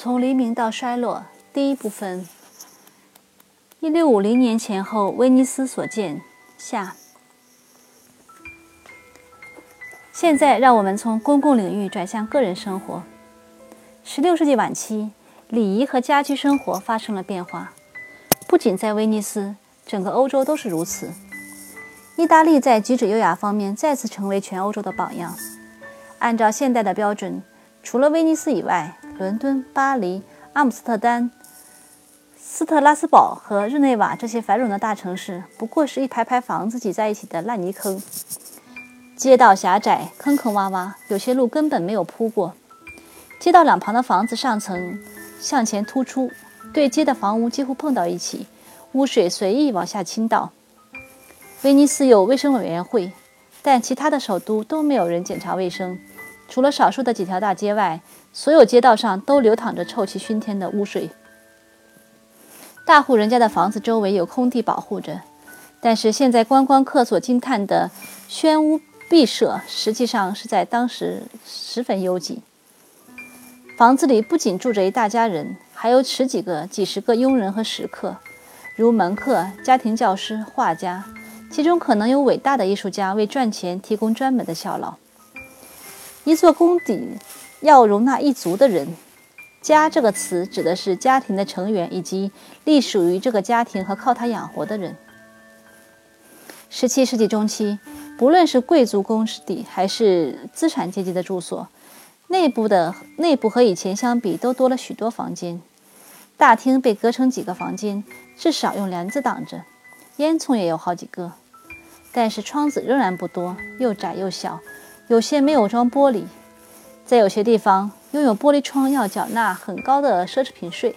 从黎明到衰落，第一部分。一六五零年前后，威尼斯所见下。现在，让我们从公共领域转向个人生活。十六世纪晚期，礼仪和家居生活发生了变化，不仅在威尼斯，整个欧洲都是如此。意大利在举止优雅方面再次成为全欧洲的榜样。按照现代的标准，除了威尼斯以外，伦敦、巴黎、阿姆斯特丹、斯特拉斯堡和日内瓦这些繁荣的大城市，不过是一排排房子挤在一起的烂泥坑。街道狭窄，坑坑洼洼，有些路根本没有铺过。街道两旁的房子上层向前突出，对街的房屋几乎碰到一起，污水随意往下倾倒。威尼斯有卫生委员会，但其他的首都都没有人检查卫生。除了少数的几条大街外，所有街道上都流淌着臭气熏天的污水。大户人家的房子周围有空地保护着，但是现在观光客所惊叹的轩屋。毕舍实际上是在当时十分拥挤。房子里不仅住着一大家人，还有十几个、几十个佣人和食客，如门客、家庭教师、画家，其中可能有伟大的艺术家为赚钱提供专门的效劳。一座宫邸要容纳一族的人，“家”这个词指的是家庭的成员以及隶属于这个家庭和靠他养活的人。十七世纪中期。不论是贵族公邸还是资产阶级的住所，内部的内部和以前相比都多了许多房间。大厅被隔成几个房间，至少用帘子挡着，烟囱也有好几个。但是窗子仍然不多，又窄又小，有些没有装玻璃。在有些地方，拥有玻璃窗要缴纳很高的奢侈品税。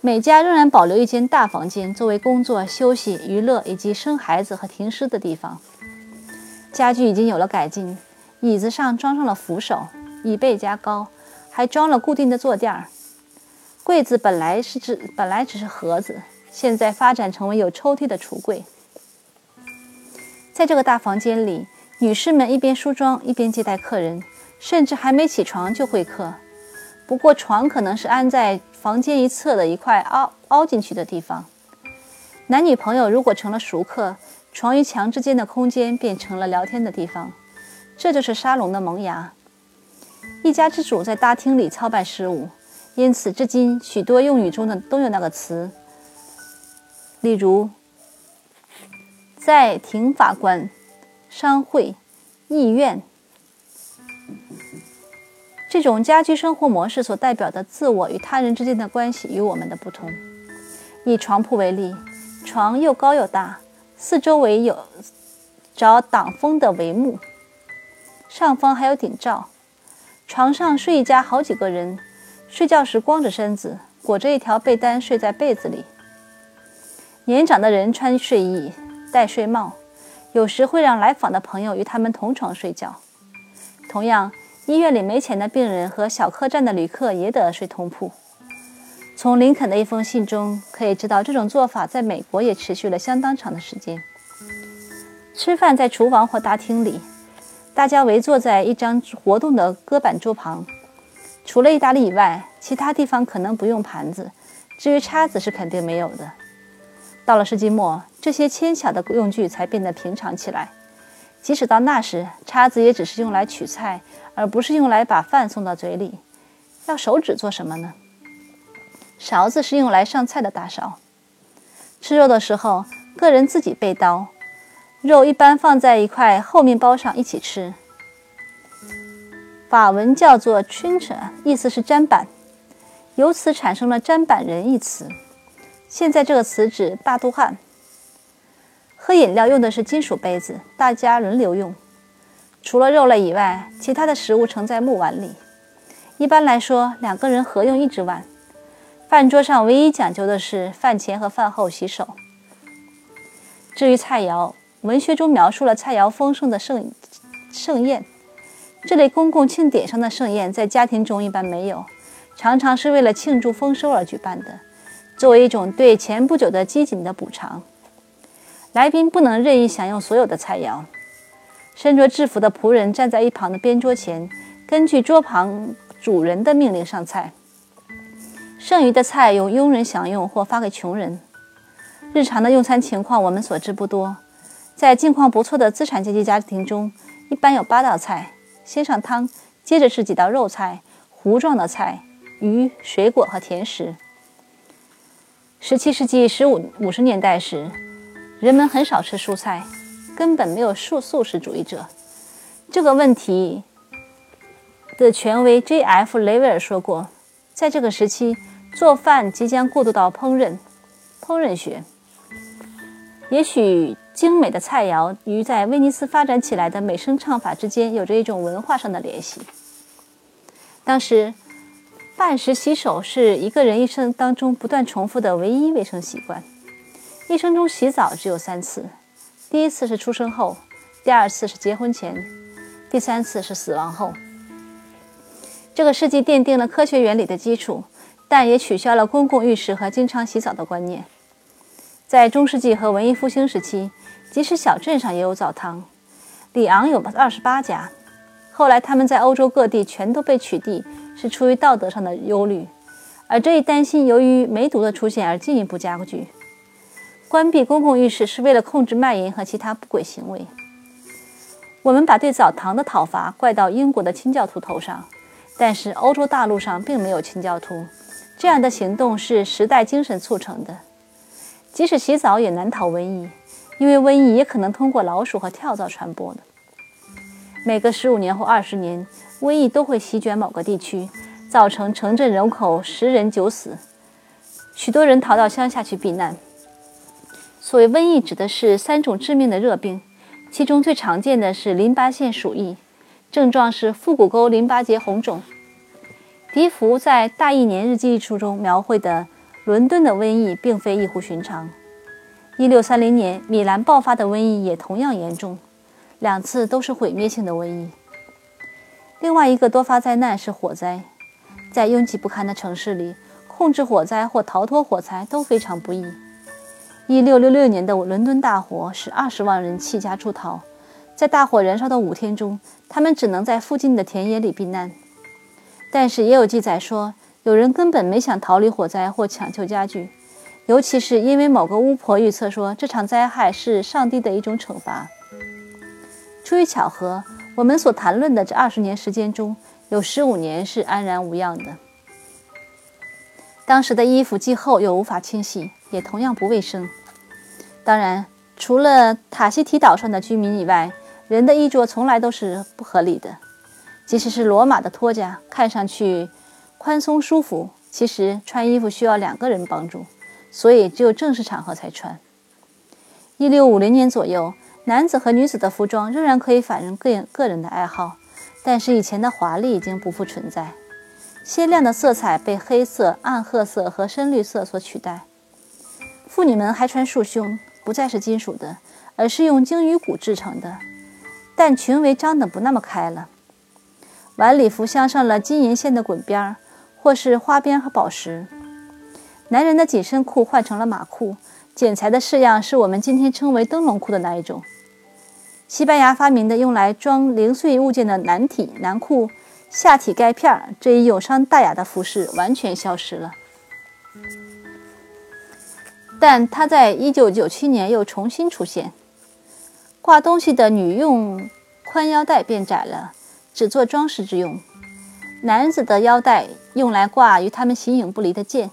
每家仍然保留一间大房间，作为工作、休息、娱乐以及生孩子和停尸的地方。家具已经有了改进，椅子上装上了扶手，椅背加高，还装了固定的坐垫儿。柜子本来是只本来只是盒子，现在发展成为有抽屉的橱柜。在这个大房间里，女士们一边梳妆一边接待客人，甚至还没起床就会客。不过床可能是安在房间一侧的一块凹凹进去的地方。男女朋友如果成了熟客。床与墙之间的空间变成了聊天的地方，这就是沙龙的萌芽。一家之主在大厅里操办事务，因此至今许多用语中的都有那个词。例如，在庭法官、商会、议院。这种家居生活模式所代表的自我与他人之间的关系与我们的不同。以床铺为例，床又高又大。四周围有着挡风的帷幕，上方还有顶罩。床上睡一家好几个人，睡觉时光着身子，裹着一条被单睡在被子里。年长的人穿睡衣，戴睡帽，有时会让来访的朋友与他们同床睡觉。同样，医院里没钱的病人和小客栈的旅客也得睡通铺。从林肯的一封信中可以知道，这种做法在美国也持续了相当长的时间。吃饭在厨房或大厅里，大家围坐在一张活动的搁板桌旁。除了意大利以外，其他地方可能不用盘子，至于叉子是肯定没有的。到了世纪末，这些纤小的用具才变得平常起来。即使到那时，叉子也只是用来取菜，而不是用来把饭送到嘴里。要手指做什么呢？勺子是用来上菜的大勺。吃肉的时候，个人自己备刀，肉一般放在一块厚面包上一起吃。法文叫做 “trinche”，意思是砧板，由此产生了“砧板人”一词。现在这个词指大肚汉。喝饮料用的是金属杯子，大家轮流用。除了肉类以外，其他的食物盛在木碗里。一般来说，两个人合用一只碗。饭桌上唯一讲究的是饭前和饭后洗手。至于菜肴，文学中描述了菜肴丰盛的盛盛宴。这类公共庆典上的盛宴在家庭中一般没有，常常是为了庆祝丰收而举办的，作为一种对前不久的饥馑的补偿。来宾不能任意享用所有的菜肴。身着制服的仆人站在一旁的边桌前，根据桌旁主人的命令上菜。剩余的菜由佣人享用或发给穷人。日常的用餐情况我们所知不多。在境况不错的资产阶级家庭中，一般有八道菜：先上汤，接着是几道肉菜、糊状的菜、鱼、水果和甜食。十七世纪十五五十年代时，人们很少吃蔬菜，根本没有素素食主义者。这个问题的权威 J.F. 雷维尔说过，在这个时期，做饭即将过渡到烹饪烹饪学。也许精美的菜肴与在威尼斯发展起来的美声唱法之间有着一种文化上的联系。当时。饭时洗手是一个人一生当中不断重复的唯一卫生习惯。一生中洗澡只有三次：第一次是出生后，第二次是结婚前，第三次是死亡后。这个世纪奠定了科学原理的基础，但也取消了公共浴室和经常洗澡的观念。在中世纪和文艺复兴时期，即使小镇上也有澡堂，里昂有二十八家。后来，他们在欧洲各地全都被取缔。是出于道德上的忧虑，而这一担心由于梅毒的出现而进一步加剧。关闭公共浴室是为了控制卖淫和其他不轨行为。我们把对澡堂的讨伐怪到英国的清教徒头上，但是欧洲大陆上并没有清教徒。这样的行动是时代精神促成的。即使洗澡也难逃瘟疫，因为瘟疫也可能通过老鼠和跳蚤传播的。每隔十五年或二十年。瘟疫都会席卷某个地区，造成城镇人口十人九死，许多人逃到乡下去避难。所谓瘟疫，指的是三种致命的热病，其中最常见的是淋巴腺鼠疫，症状是腹股沟淋巴结红肿。笛福在《大义年日记》一书中描绘的伦敦的瘟疫，并非异乎寻常。一六三零年，米兰爆发的瘟疫也同样严重，两次都是毁灭性的瘟疫。另外一个多发灾难是火灾，在拥挤不堪的城市里，控制火灾或逃脱火灾都非常不易。1666年的伦敦大火使二十万人弃家出逃，在大火燃烧的五天中，他们只能在附近的田野里避难。但是也有记载说，有人根本没想逃离火灾或抢救家具，尤其是因为某个巫婆预测说这场灾害是上帝的一种惩罚。出于巧合。我们所谈论的这二十年时间中，有十五年是安然无恙的。当时的衣服既厚又无法清洗，也同样不卫生。当然，除了塔希提岛上的居民以外，人的衣着从来都是不合理的。即使是罗马的托家，看上去宽松舒服，其实穿衣服需要两个人帮助，所以只有正式场合才穿。一六五零年左右。男子和女子的服装仍然可以反映个个人的爱好，但是以前的华丽已经不复存在。鲜亮的色彩被黑色、暗褐色和深绿色所取代。妇女们还穿束胸，不再是金属的，而是用鲸鱼骨制成的，但裙围张得不那么开了。晚礼服镶上了金银线的滚边儿，或是花边和宝石。男人的紧身裤换成了马裤，剪裁的式样是我们今天称为灯笼裤的那一种。西班牙发明的用来装零碎物件的男体男裤下体盖片这一有伤大雅的服饰完全消失了，但他在1997年又重新出现。挂东西的女用宽腰带变窄了，只做装饰之用；男子的腰带用来挂与他们形影不离的剑。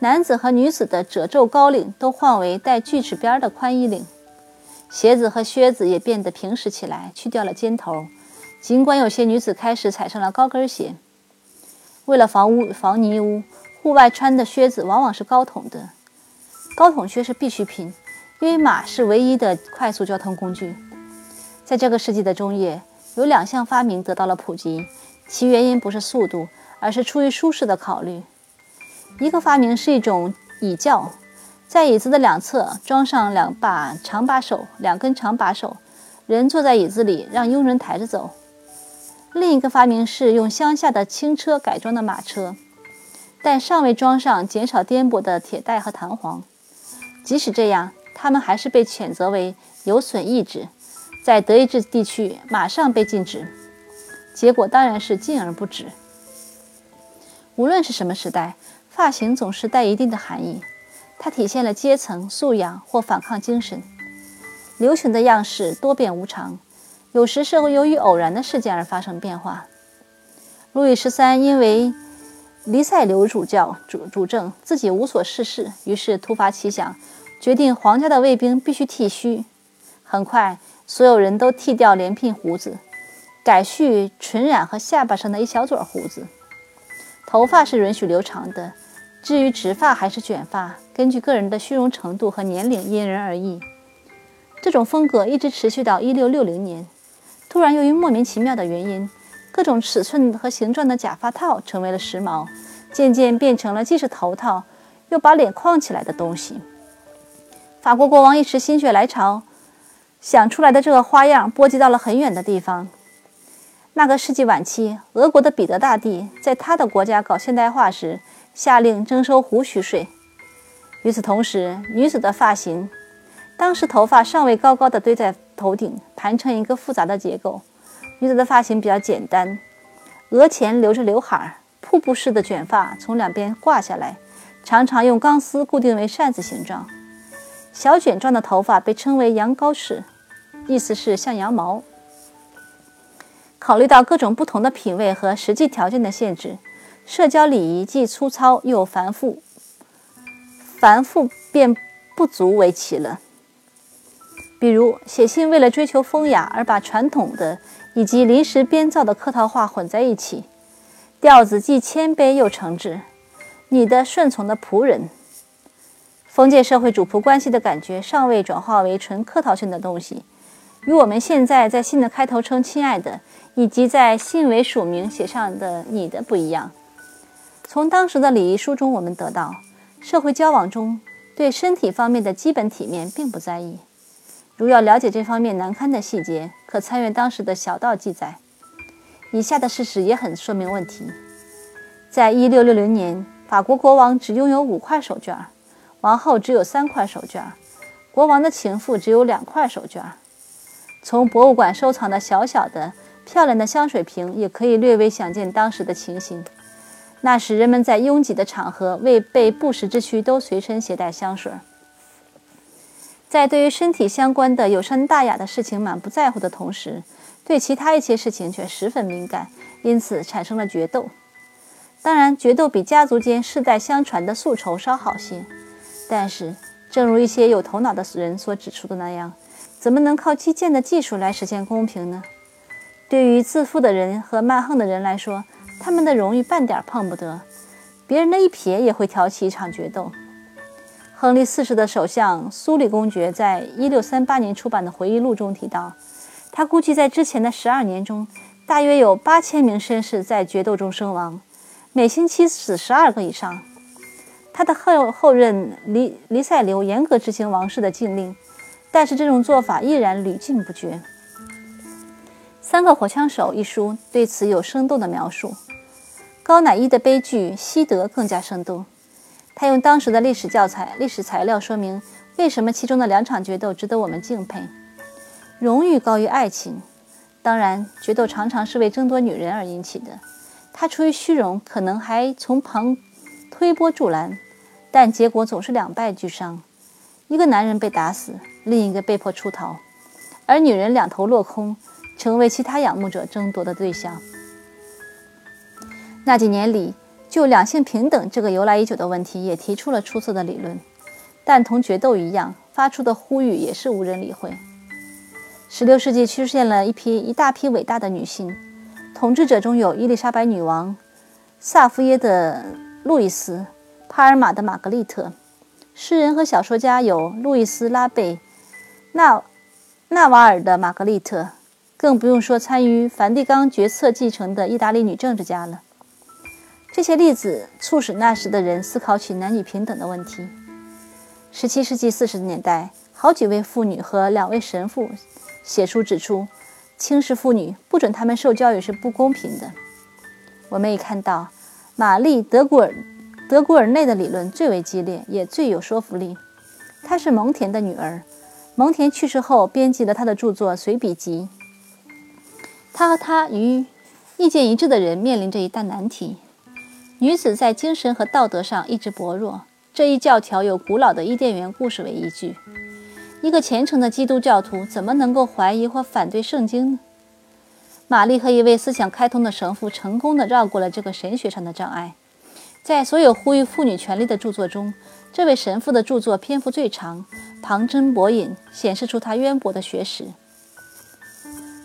男子和女子的褶皱高领都换为带锯齿边的宽衣领。鞋子和靴子也变得平实起来，去掉了尖头。尽管有些女子开始踩上了高跟鞋，为了防污、防泥污，户外穿的靴子往往是高筒的。高筒靴是必需品，因为马是唯一的快速交通工具。在这个世纪的中叶，有两项发明得到了普及，其原因不是速度，而是出于舒适的考虑。一个发明是一种椅轿。在椅子的两侧装上两把长把手，两根长把手，人坐在椅子里，让佣人抬着走。另一个发明是用乡下的轻车改装的马车，但尚未装上减少颠簸的铁带和弹簧。即使这样，他们还是被谴责为有损意志，在德意志地区马上被禁止。结果当然是禁而不止。无论是什么时代，发型总是带一定的含义，它体现了阶层、素养或反抗精神。流行的样式多变无常，有时是由于偶然的事件而发生变化。路易十三因为黎塞留主教主主政，自己无所事事，于是突发奇想，决定皇家的卫兵必须剃须。很快，所有人都剃掉连鬓胡子，改蓄唇染和下巴上的一小撮胡子。头发是允许留长的，至于直发还是卷发，根据个人的虚荣程度和年龄因人而异。这种风格一直持续到1660年。突然，由于莫名其妙的原因，各种尺寸和形状的假发套成为了时髦，渐渐变成了既是头套又把脸框起来的东西。法国国王一时心血来潮，想出来的这个花样波及到了很远的地方。那个世纪晚期，俄国的彼得大帝在他的国家搞现代化时，下令征收胡须税。与此同时，女子的发型。当时头发尚未高高的堆在头顶，盘成一个复杂的结构。女子的发型比较简单，额前留着刘海，瀑布式的卷发从两边挂下来，常常用钢丝固定为扇子形状。小卷状的头发被称为羊羔式，意思是像羊毛。考虑到各种不同的品味和实际条件的限制，社交礼仪既粗糙又繁复，繁复便不足为奇了。比如写信为了追求风雅而把传统的以及临时编造的客套话混在一起，调子既谦卑又诚挚。你的顺从的仆人，封建社会主仆关系的感觉尚未转化为纯客套性的东西，与我们现在在信的开头称“亲爱的”，以及在信尾署名写上的“你的”不一样。从当时的礼仪书中，我们得到社会交往中对身体方面的基本体面并不在意。如要了解这方面难堪的细节，可参阅当时的小道记载。以下的事实也很说明问题：在一六六零年，法国国王只拥有五块手绢儿，王后只有三块手绢，国王的情妇只有两块手绢。从博物馆收藏的小小的、漂亮的香水瓶，也可以略微想见当时的情形。那时人们在拥挤的场合，为备不时之需，都随身携带香水。在对于身体相关的有伤大雅的事情满不在乎的同时，对其他一些事情却十分敏感，因此产生了决斗。当然，决斗比家族间世代相传的宿仇稍好些，但是，正如一些有头脑的人所指出的那样，怎么能靠基建的技术来实现公平呢？对于自负的人和蛮横的人来说，他们的荣誉半点碰不得，别人的一瞥也会挑起一场决斗。亨利四世的首相苏里公爵在一六三八年出版的回忆录中提到，他估计在之前的十二年中，大约有八千名绅士在决斗中身亡，每星期死十二个以上。他的后后任黎黎塞留严格执行王室的禁令，但是这种做法依然屡禁不绝。《三个火枪手》一书对此有生动的描述，高乃伊的悲剧《西德》更加生动。他用当时的历史教材、历史材料说明为什么其中的两场决斗值得我们敬佩。荣誉高于爱情，当然，决斗常常是为争夺女人而引起的。他出于虚荣，可能还从旁推波助澜，但结果总是两败俱伤：一个男人被打死，另一个被迫出逃，而女人两头落空，成为其他仰慕者争夺的对象。那几年里。就两性平等这个由来已久的问题，也提出了出色的理论，但同决斗一样，发出的呼吁也是无人理会。十六世纪出现了一批一大批伟大的女性统治者，中有伊丽莎白女王、萨伏耶的路易斯、帕尔马的玛格丽特。诗人和小说家有路易斯·拉贝、纳纳瓦尔的玛格丽特，更不用说参与梵蒂冈决策继承的意大利女政治家了。这些例子促使那时的人思考起男女平等的问题。17世纪40年代，好几位妇女和两位神父写书指出，轻视妇女、不准她们受教育是不公平的。我们也看到，玛丽·德古尔德古尔内的理论最为激烈，也最有说服力。她是蒙恬的女儿，蒙恬去世后，编辑了他的著作《随笔集》。他和他与意见一致的人面临着一大难题。女子在精神和道德上一直薄弱。这一教条有古老的伊甸园故事为依据。一个虔诚的基督教徒怎么能够怀疑或反对圣经呢？玛丽和一位思想开通的神父成功地绕过了这个神学上的障碍。在所有呼吁妇女权利的著作中，这位神父的著作篇幅最长，旁征博引，显示出他渊博的学识。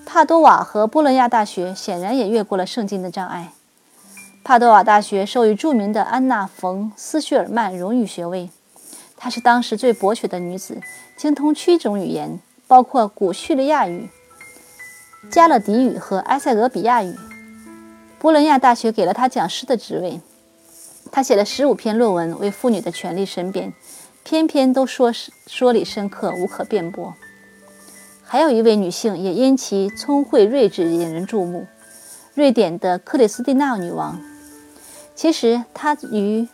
帕多瓦和波伦亚大学显然也越过了圣经的障碍。帕多瓦大学授予著名的安娜·冯·斯叙尔曼荣誉学位，她是当时最博学的女子，精通七种语言，包括古叙利亚语。加勒底语和埃塞俄比亚语。波伦亚大学给了她讲师的职位。他写了十五篇论文为妇女的权利申辩，篇篇都说说理深刻，无可辩驳。还有一位女性也因其聪慧睿智引人注目——瑞典的克里斯蒂娜女王。其实，她于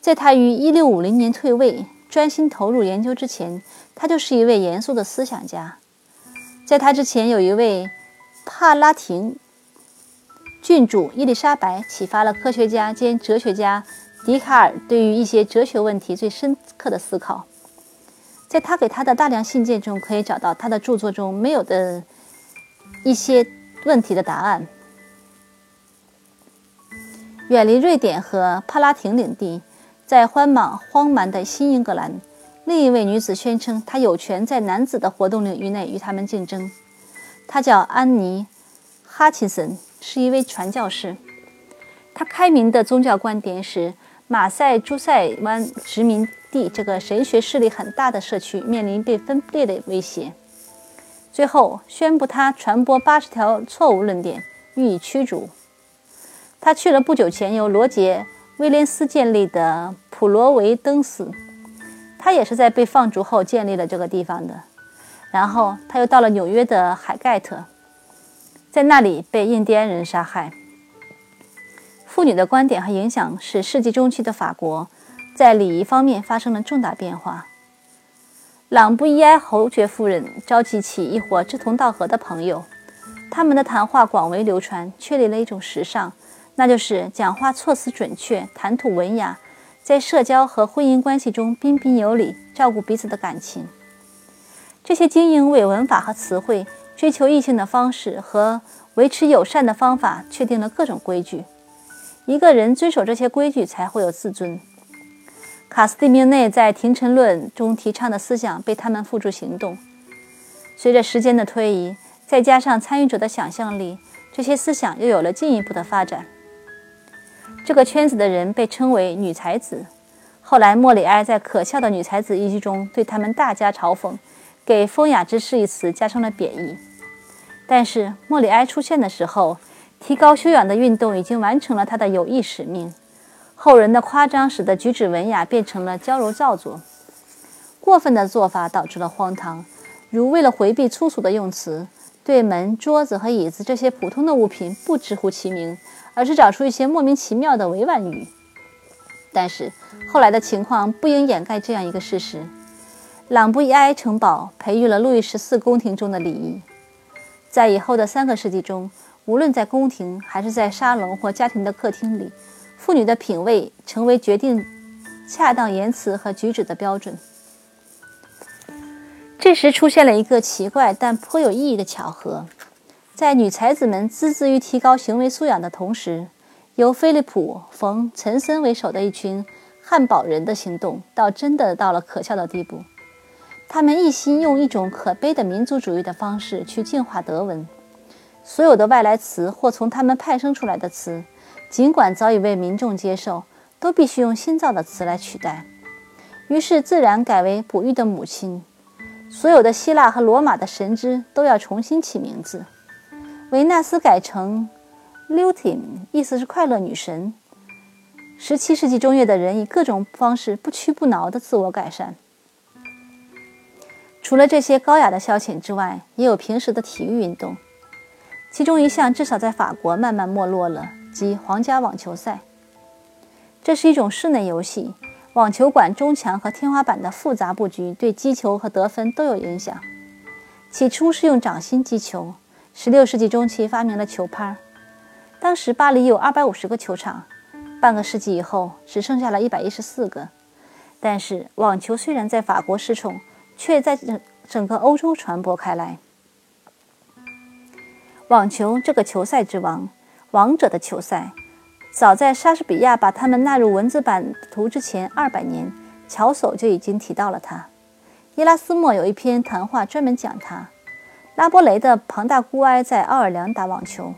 在她于1650年退位，专心投入研究之前，她就是一位严肃的思想家。在她之前，有一位帕拉廷郡主伊丽莎白启发了科学家兼哲学家笛卡尔对于一些哲学问题最深刻的思考。在他给他的大量信件中，可以找到他的著作中没有的一些问题的答案。远离瑞典和帕拉廷领地，在荒莽荒蛮的新英格兰。另一位女子宣称，她有权在男子的活动领域内与他们竞争。她叫安妮·哈钦森，是一位传教士。他开明的宗教观点使马赛诸塞湾殖民地这个神学势力很大的社区面临被分裂的威胁。最后宣布他传播八十条错误论点，予以驱逐。他去了不久前由罗杰·威廉斯建立的普罗维登斯。他也是在被放逐后建立了这个地方的，然后他又到了纽约的海盖特，在那里被印第安人杀害。妇女的观点和影响使世纪中期的法国在礼仪方面发生了重大变化。朗布伊埃侯爵夫人召集起一伙志同道合的朋友，他们的谈话广为流传，确立了一种时尚，那就是讲话措辞准确，谈吐文雅。在社交和婚姻关系中彬彬有礼，照顾彼此的感情。这些精英为文法和词汇、追求异性的方式和维持友善的方法确定了各种规矩。一个人遵守这些规矩，才会有自尊。卡斯蒂明内在《廷臣论》中提倡的思想被他们付诸行动。随着时间的推移，再加上参与者的想象力，这些思想又有了进一步的发展。这个圈子的人被称为女才子。后来，莫里埃在《可笑的女才子》一句中对他们大加嘲讽，给“风雅之士”一词加上了贬义。但是，莫里埃出现的时候，提高修养的运动已经完成了他的有益使命。后人的夸张使得举止文雅变成了娇柔造作。过分的做法导致了荒唐，如为了回避粗俗的用词，对门、桌子和椅子这些普通的物品不直呼其名。而是找出一些莫名其妙的委婉语，但是后来的情况不应掩盖这样一个事实：朗布伊埃城堡培育了路易十四宫廷中的礼仪。在以后的三个世纪中，无论在宫廷还是在沙龙或家庭的客厅里，妇女的品味成为决定恰当言辞和举止的标准。这时出现了一个奇怪但颇有意义的巧合。在女才子们孜孜于提高行为素养的同时，由菲利普·冯·岑森为首的一群汉堡人的行动，倒真的到了可笑的地步。他们一心用一种可悲的民族主义的方式去净化德文，所有的外来词或从他们派生出来的词，尽管早已被民众接受，都必须用新造的词来取代。于是自然改为哺育的母亲。所有的希腊和罗马的神祗都要重新起名字。维纳斯改成 Lutin，意思是快乐女神。十七世纪中叶的人以各种方式不屈不挠地自我改善。除了这些高雅的消遣之外，也有平时的体育运动。其中一项至少在法国慢慢没落了，即皇家网球赛。这是一种室内游戏，网球馆中墙和天花板的复杂布局对击球和得分都有影响。起初是用掌心击球。十六世纪中期发明了球拍。当时巴黎有二百五十个球场，半个世纪以后，只剩下了一百一十四个。但是，网球虽然在法国失宠，却在整整个欧洲传播开来。网球这个球赛之王，王者的球赛，早在莎士比亚把他们纳入文字版图之前二百年，乔叟就已经提到了它。伊拉斯谟有一篇谈话专门讲它。拉波雷的庞大孤哀在奥尔良打网球，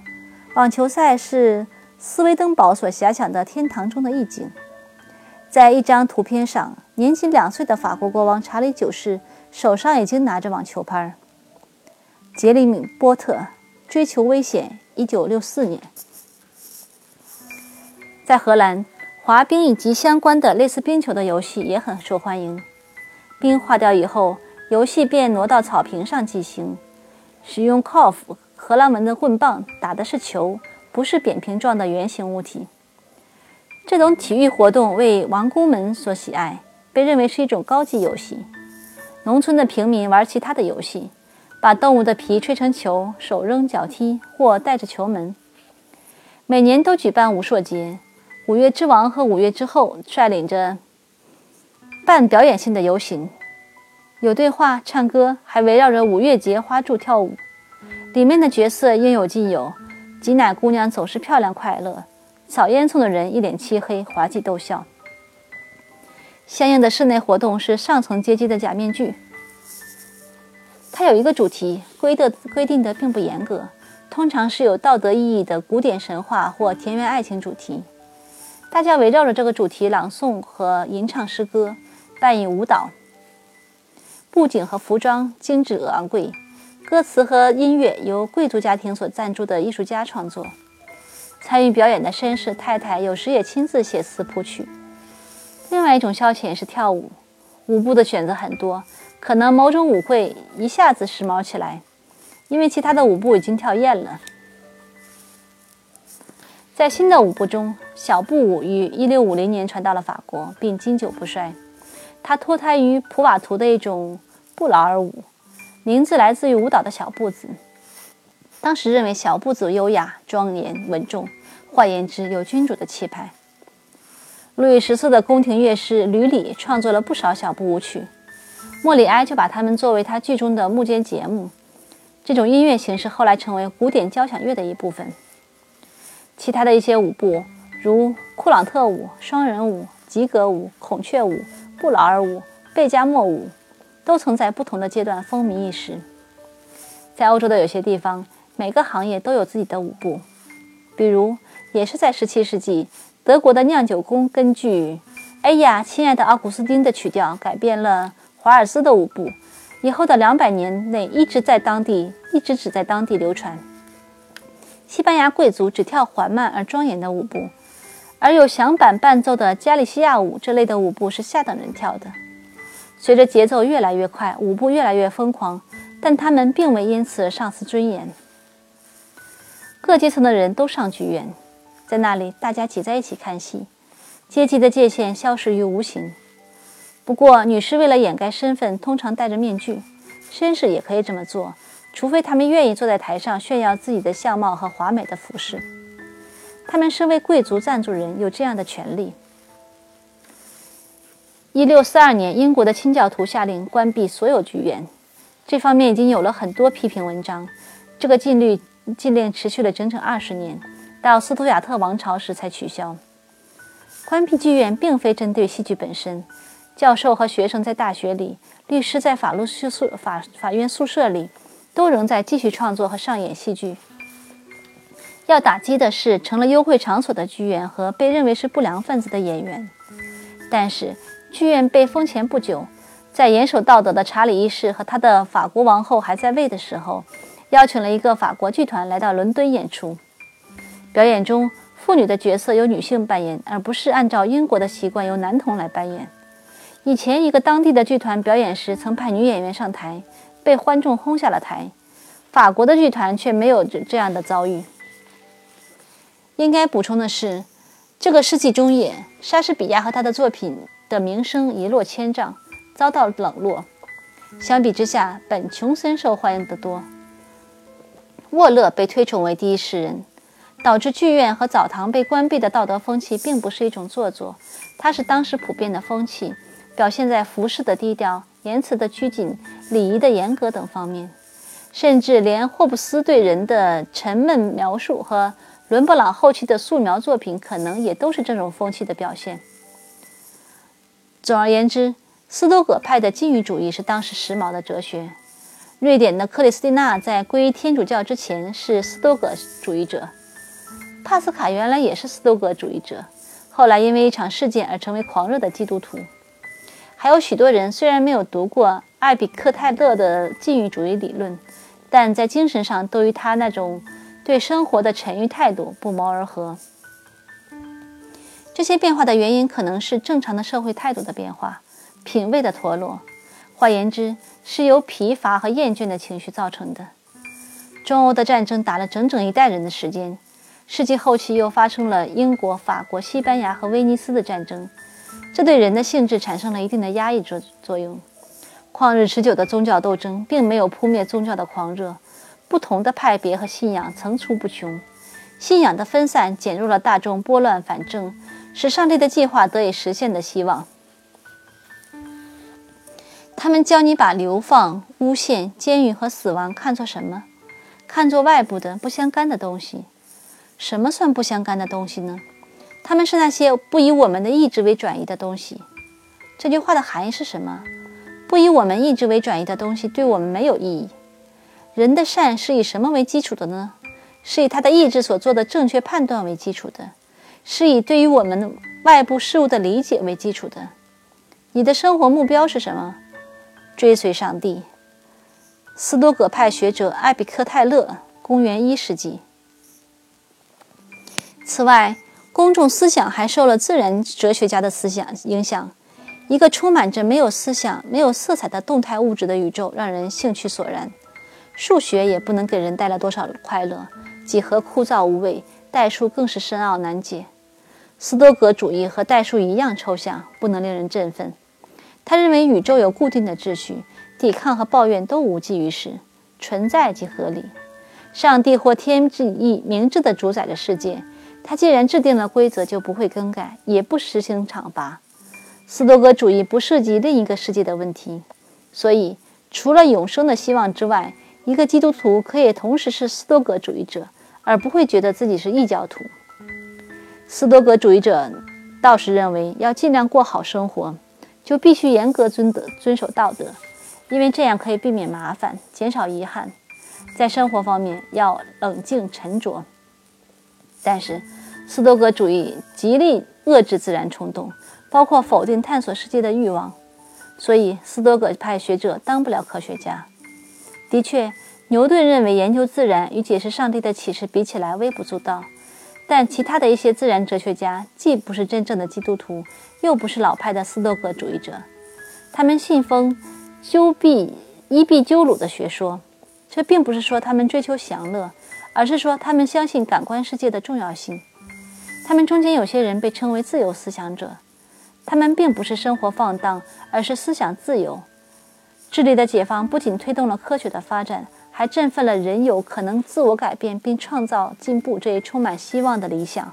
网球赛是斯威登堡所遐想的天堂中的一景。在一张图片上，年仅两岁的法国国王查理九世手上已经拿着网球拍。杰里米·波特追求危险，一九六四年。在荷兰，滑冰以及相关的类似冰球的游戏也很受欢迎。冰化掉以后，游戏便挪到草坪上进行。使用 c o f 荷兰文的棍棒打的是球，不是扁平状的圆形物体。这种体育活动为王公们所喜爱，被认为是一种高级游戏。农村的平民玩其他的游戏，把动物的皮吹成球，手扔脚踢或带着球门。每年都举办武硕节，五月之王和五月之后率领着办表演性的游行。有对话、唱歌，还围绕着五月节花柱跳舞。里面的角色应有尽有：挤奶姑娘总是漂亮快乐，扫烟囱的人一脸漆黑滑稽逗笑。相应的室内活动是上层阶级的假面具。它有一个主题，规的规定的并不严格，通常是有道德意义的古典神话或田园爱情主题。大家围绕着这个主题朗诵和吟唱诗歌，扮演舞蹈。布景和服装精致而昂贵，歌词和音乐由贵族家庭所赞助的艺术家创作。参与表演的绅士太太有时也亲自写词谱曲。另外一种消遣是跳舞，舞步的选择很多，可能某种舞会一下子时髦起来，因为其他的舞步已经跳厌了。在新的舞步中，小步舞于1650年传到了法国，并经久不衰。它脱胎于普瓦图的一种。布劳尔舞，名字来自于舞蹈的小步子。当时认为小步子优雅、庄严、稳重，换言之，有君主的气派。路易十四的宫廷乐师吕里创作了不少小步舞曲，莫里埃就把它们作为他剧中的幕间节目。这种音乐形式后来成为古典交响乐的一部分。其他的一些舞步，如库朗特舞、双人舞、吉格舞、孔雀舞、布劳尔舞、贝加莫舞。都曾在不同的阶段风靡一时。在欧洲的有些地方，每个行业都有自己的舞步。比如，也是在17世纪，德国的酿酒工根据《哎呀，亲爱的奥古斯丁》的曲调改变了华尔兹的舞步，以后的两百年内一直在当地，一直只在当地流传。西班牙贵族只跳缓慢而庄严的舞步，而有响板伴奏的加利西亚舞这类的舞步是下等人跳的。随着节奏越来越快，舞步越来越疯狂，但他们并未因此丧失尊严。各阶层的人都上剧院，在那里大家挤在一起看戏，阶级的界限消失于无形。不过，女士为了掩盖身份，通常戴着面具；绅士也可以这么做，除非他们愿意坐在台上炫耀自己的相貌和华美的服饰。他们身为贵族赞助人，有这样的权利。一六四二年，英国的清教徒下令关闭所有剧院，这方面已经有了很多批评文章。这个禁律禁令持续了整整二十年，到斯图亚特王朝时才取消。关闭剧院并非针对戏剧本身，教授和学生在大学里，律师在法律宿宿法法院宿舍里，都仍在继续创作和上演戏剧。要打击的是成了幽会场所的剧院和被认为是不良分子的演员，但是。剧院被封前不久，在严守道德的查理一世和他的法国王后还在位的时候，邀请了一个法国剧团来到伦敦演出。表演中，妇女的角色由女性扮演，而不是按照英国的习惯由男童来扮演。以前，一个当地的剧团表演时曾派女演员上台，被观众轰下了台。法国的剧团却没有这这样的遭遇。应该补充的是，这个世纪中叶，莎士比亚和他的作品。的名声一落千丈，遭到冷落。相比之下，本·琼森受欢迎得多。沃勒被推崇为第一诗人，导致剧院和澡堂被关闭的道德风气，并不是一种做作，它是当时普遍的风气，表现在服饰的低调、言辞的拘谨、礼仪的严格等方面。甚至连霍布斯对人的沉闷描述和伦勃朗后期的素描作品，可能也都是这种风气的表现。总而言之，斯多葛派的禁欲主义是当时时髦的哲学。瑞典的克里斯蒂娜在皈依天主教之前是斯多葛主义者，帕斯卡原来也是斯多葛主义者，后来因为一场事件而成为狂热的基督徒。还有许多人虽然没有读过艾比克泰勒的禁欲主义理论。但在精神上都与他那种对生活的沉郁态度不谋而合。这些变化的原因可能是正常的社会态度的变化、品味的脱落，换言之，是由疲乏和厌倦的情绪造成的。中欧的战争打了整整一代人的时间，世纪后期又发生了英国、法国、西班牙和威尼斯的战争，这对人的性质产生了一定的压抑作作用。旷日持久的宗教斗争并没有扑灭宗教的狂热，不同的派别和信仰层出不穷，信仰的分散减弱了大众拨乱反正，使上帝的计划得以实现的希望。他们教你把流放、诬陷、监狱和死亡看作什么？看作外部的不相干的东西。什么算不相干的东西呢？他们是那些不以我们的意志为转移的东西。这句话的含义是什么？不以我们意志为转移的东西，对我们没有意义。人的善是以什么为基础的呢？是以他的意志所做的正确判断为基础的，是以对于我们外部事物的理解为基础的。你的生活目标是什么？追随上帝。斯多葛派学者艾比克泰勒，公元一世纪。此外，公众思想还受了自然哲学家的思想影响。一个充满着没有思想、没有色彩的动态物质的宇宙，让人兴趣索然。数学也不能给人带来多少快乐，几何枯燥无味，代数更是深奥难解。斯多葛主义和代数一样抽象，不能令人振奋。他认为宇宙有固定的秩序，抵抗和抱怨都无济于事，存在即合理。上帝或天之意明智地主宰着世界，他既然制定了规则，就不会更改，也不实行惩罚。斯多格主义不涉及另一个世界的问题，所以除了永生的希望之外，一个基督徒可以同时是斯多格主义者，而不会觉得自己是异教徒。斯多格主义者倒是认为，要尽量过好生活，就必须严格遵德遵守道德，因为这样可以避免麻烦，减少遗憾。在生活方面要冷静沉着。但是，斯多葛主义极力遏制自然冲动。包括否定探索世界的欲望，所以斯多葛派学者当不了科学家。的确，牛顿认为研究自然与解释上帝的启示比起来微不足道，但其他的一些自然哲学家既不是真正的基督徒，又不是老派的斯多葛主义者，他们信奉鸠毕伊壁鸠鲁的学说。这并不是说他们追求享乐，而是说他们相信感官世界的重要性。他们中间有些人被称为自由思想者。他们并不是生活放荡，而是思想自由。智力的解放不仅推动了科学的发展，还振奋了人有可能自我改变并创造进步这一充满希望的理想。